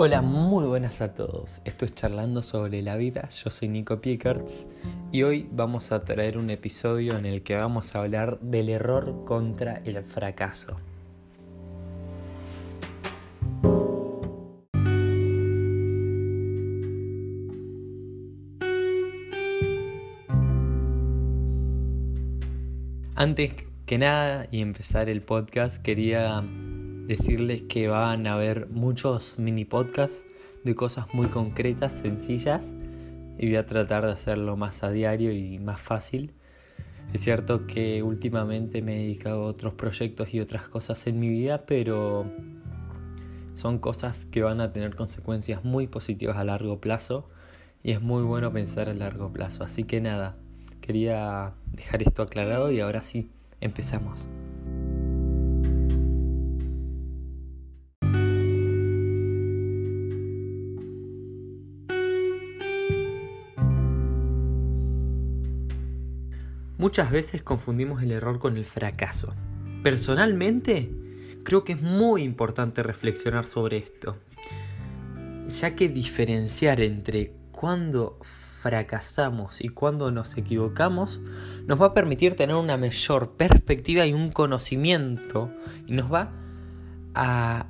Hola, muy buenas a todos. Esto es Charlando sobre la vida. Yo soy Nico Piekerts y hoy vamos a traer un episodio en el que vamos a hablar del error contra el fracaso. Antes que nada y empezar el podcast quería decirles que van a haber muchos mini podcasts de cosas muy concretas, sencillas, y voy a tratar de hacerlo más a diario y más fácil. Es cierto que últimamente me he dedicado a otros proyectos y otras cosas en mi vida, pero son cosas que van a tener consecuencias muy positivas a largo plazo y es muy bueno pensar a largo plazo. Así que nada, quería dejar esto aclarado y ahora sí, empezamos. Muchas veces confundimos el error con el fracaso. Personalmente, creo que es muy importante reflexionar sobre esto, ya que diferenciar entre cuando fracasamos y cuando nos equivocamos nos va a permitir tener una mayor perspectiva y un conocimiento y nos va a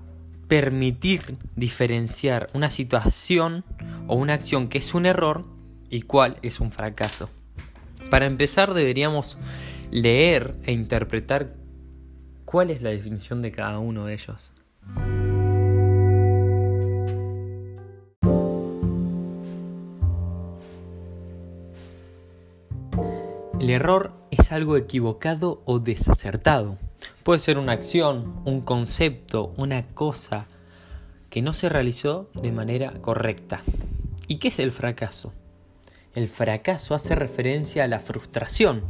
permitir diferenciar una situación o una acción que es un error y cuál es un fracaso. Para empezar deberíamos leer e interpretar cuál es la definición de cada uno de ellos. El error es algo equivocado o desacertado. Puede ser una acción, un concepto, una cosa que no se realizó de manera correcta. ¿Y qué es el fracaso? El fracaso hace referencia a la frustración.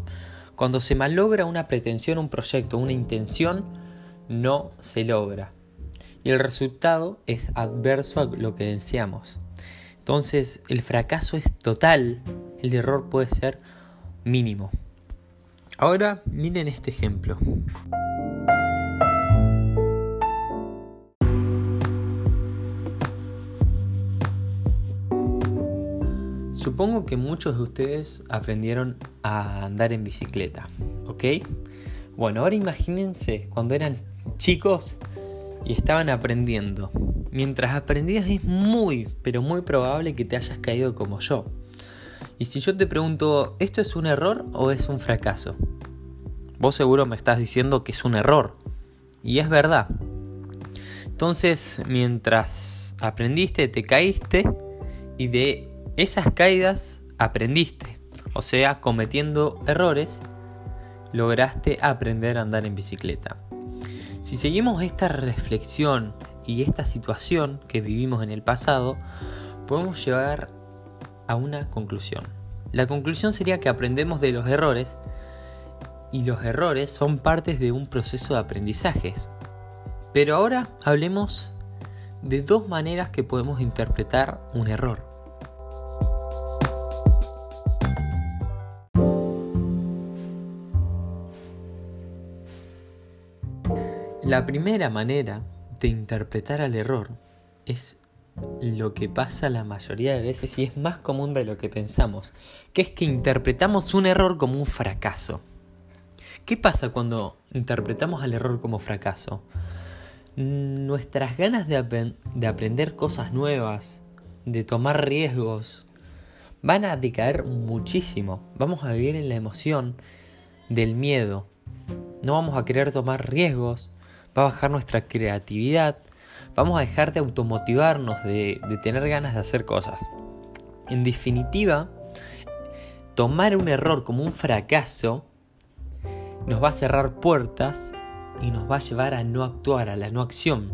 Cuando se malogra una pretensión, un proyecto, una intención, no se logra. Y el resultado es adverso a lo que deseamos. Entonces el fracaso es total, el error puede ser mínimo. Ahora miren este ejemplo. Supongo que muchos de ustedes aprendieron a andar en bicicleta, ¿ok? Bueno, ahora imagínense cuando eran chicos y estaban aprendiendo. Mientras aprendías es muy, pero muy probable que te hayas caído como yo. Y si yo te pregunto, ¿esto es un error o es un fracaso? Vos seguro me estás diciendo que es un error. Y es verdad. Entonces, mientras aprendiste, te caíste y de esas caídas aprendiste, o sea, cometiendo errores, lograste aprender a andar en bicicleta. Si seguimos esta reflexión y esta situación que vivimos en el pasado, podemos llegar a una conclusión. La conclusión sería que aprendemos de los errores y los errores son partes de un proceso de aprendizajes. Pero ahora hablemos de dos maneras que podemos interpretar un error. La primera manera de interpretar al error es lo que pasa la mayoría de veces y es más común de lo que pensamos, que es que interpretamos un error como un fracaso. ¿Qué pasa cuando interpretamos al error como fracaso? Nuestras ganas de, de aprender cosas nuevas, de tomar riesgos, van a decaer muchísimo. Vamos a vivir en la emoción del miedo. No vamos a querer tomar riesgos, va a bajar nuestra creatividad, vamos a dejar de automotivarnos, de, de tener ganas de hacer cosas. En definitiva, tomar un error como un fracaso nos va a cerrar puertas y nos va a llevar a no actuar, a la no acción.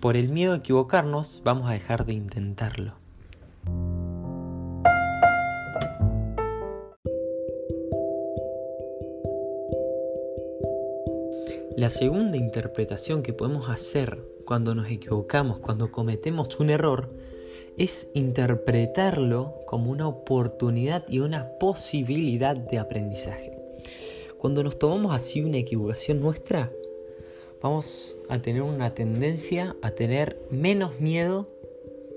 Por el miedo a equivocarnos, vamos a dejar de intentarlo. La segunda interpretación que podemos hacer cuando nos equivocamos, cuando cometemos un error, es interpretarlo como una oportunidad y una posibilidad de aprendizaje. Cuando nos tomamos así una equivocación nuestra, vamos a tener una tendencia a tener menos miedo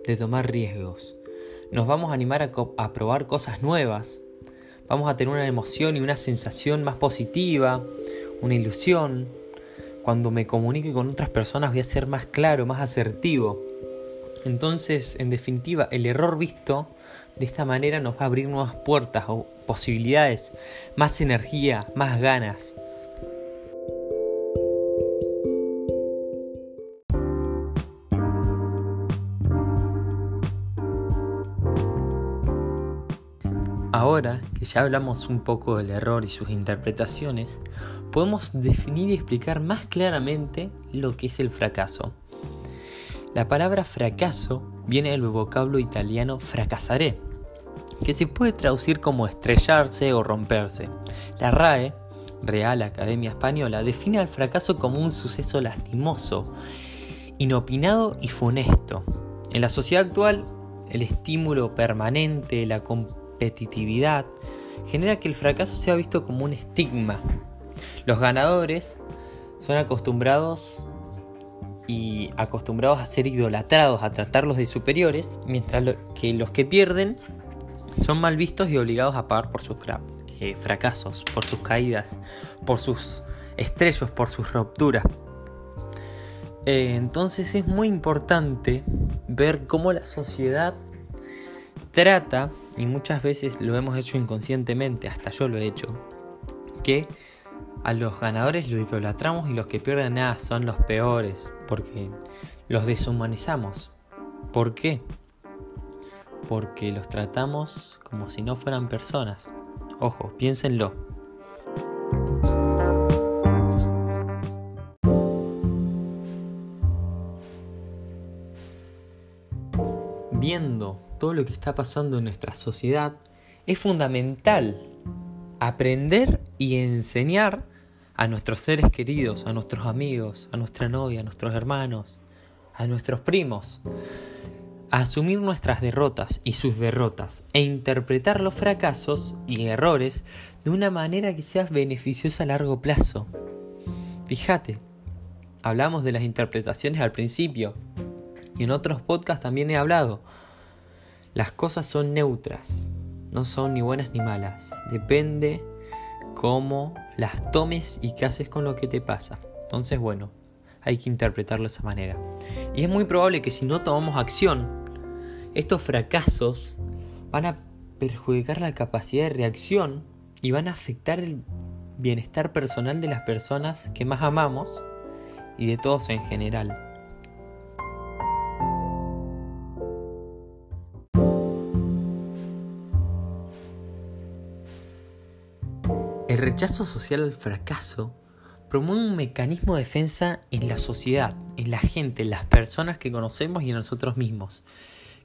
de tomar riesgos. Nos vamos a animar a, a probar cosas nuevas. Vamos a tener una emoción y una sensación más positiva, una ilusión. Cuando me comunique con otras personas voy a ser más claro, más asertivo. Entonces, en definitiva, el error visto de esta manera nos va a abrir nuevas puertas o posibilidades, más energía, más ganas. Ahora que ya hablamos un poco del error y sus interpretaciones, podemos definir y explicar más claramente lo que es el fracaso. La palabra fracaso viene del vocablo italiano fracasaré, que se puede traducir como estrellarse o romperse. La RAE, Real Academia Española, define al fracaso como un suceso lastimoso, inopinado y funesto. En la sociedad actual, el estímulo permanente, la genera que el fracaso sea visto como un estigma. Los ganadores son acostumbrados y acostumbrados a ser idolatrados, a tratarlos de superiores, mientras que los que pierden son mal vistos y obligados a pagar por sus eh, fracasos, por sus caídas, por sus estrellos, por sus rupturas. Eh, entonces es muy importante ver cómo la sociedad trata, y muchas veces lo hemos hecho inconscientemente, hasta yo lo he hecho, que a los ganadores los idolatramos y los que pierden nada son los peores, porque los deshumanizamos. ¿Por qué? Porque los tratamos como si no fueran personas. Ojo, piénsenlo. Lo que está pasando en nuestra sociedad, es fundamental aprender y enseñar a nuestros seres queridos, a nuestros amigos, a nuestra novia, a nuestros hermanos, a nuestros primos, a asumir nuestras derrotas y sus derrotas e interpretar los fracasos y errores de una manera que sea beneficiosa a largo plazo. Fíjate, hablamos de las interpretaciones al principio y en otros podcasts también he hablado. Las cosas son neutras, no son ni buenas ni malas, depende cómo las tomes y qué haces con lo que te pasa. Entonces, bueno, hay que interpretarlo de esa manera. Y es muy probable que si no tomamos acción, estos fracasos van a perjudicar la capacidad de reacción y van a afectar el bienestar personal de las personas que más amamos y de todos en general. El rechazo social al fracaso promueve un mecanismo de defensa en la sociedad, en la gente, en las personas que conocemos y en nosotros mismos,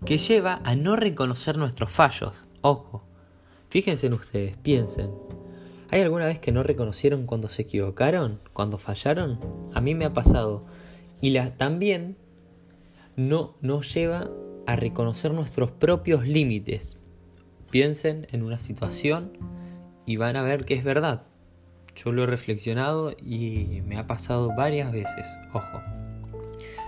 que lleva a no reconocer nuestros fallos. Ojo, fíjense en ustedes, piensen. ¿Hay alguna vez que no reconocieron cuando se equivocaron, cuando fallaron? A mí me ha pasado. Y también no nos lleva a reconocer nuestros propios límites. Piensen en una situación y van a ver que es verdad. Yo lo he reflexionado y me ha pasado varias veces, ojo.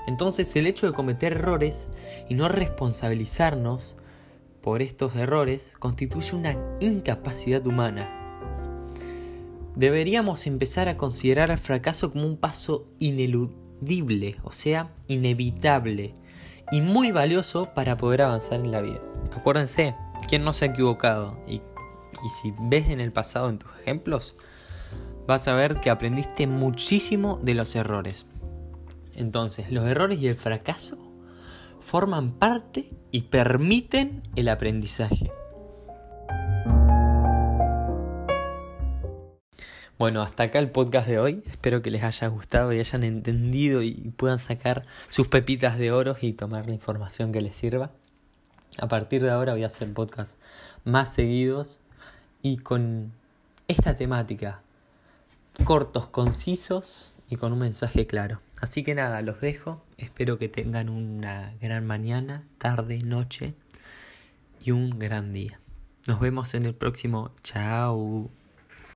Entonces el hecho de cometer errores y no responsabilizarnos por estos errores constituye una incapacidad humana. Deberíamos empezar a considerar el fracaso como un paso ineludible, o sea, inevitable y muy valioso para poder avanzar en la vida. Acuérdense, ¿quién no se ha equivocado? Y si ves en el pasado en tus ejemplos, vas a ver que aprendiste muchísimo de los errores. Entonces, los errores y el fracaso forman parte y permiten el aprendizaje. Bueno, hasta acá el podcast de hoy. Espero que les haya gustado y hayan entendido y puedan sacar sus pepitas de oro y tomar la información que les sirva. A partir de ahora voy a hacer podcasts más seguidos y con esta temática, cortos, concisos y con un mensaje claro. Así que nada, los dejo, espero que tengan una gran mañana, tarde, noche y un gran día. Nos vemos en el próximo. Chao.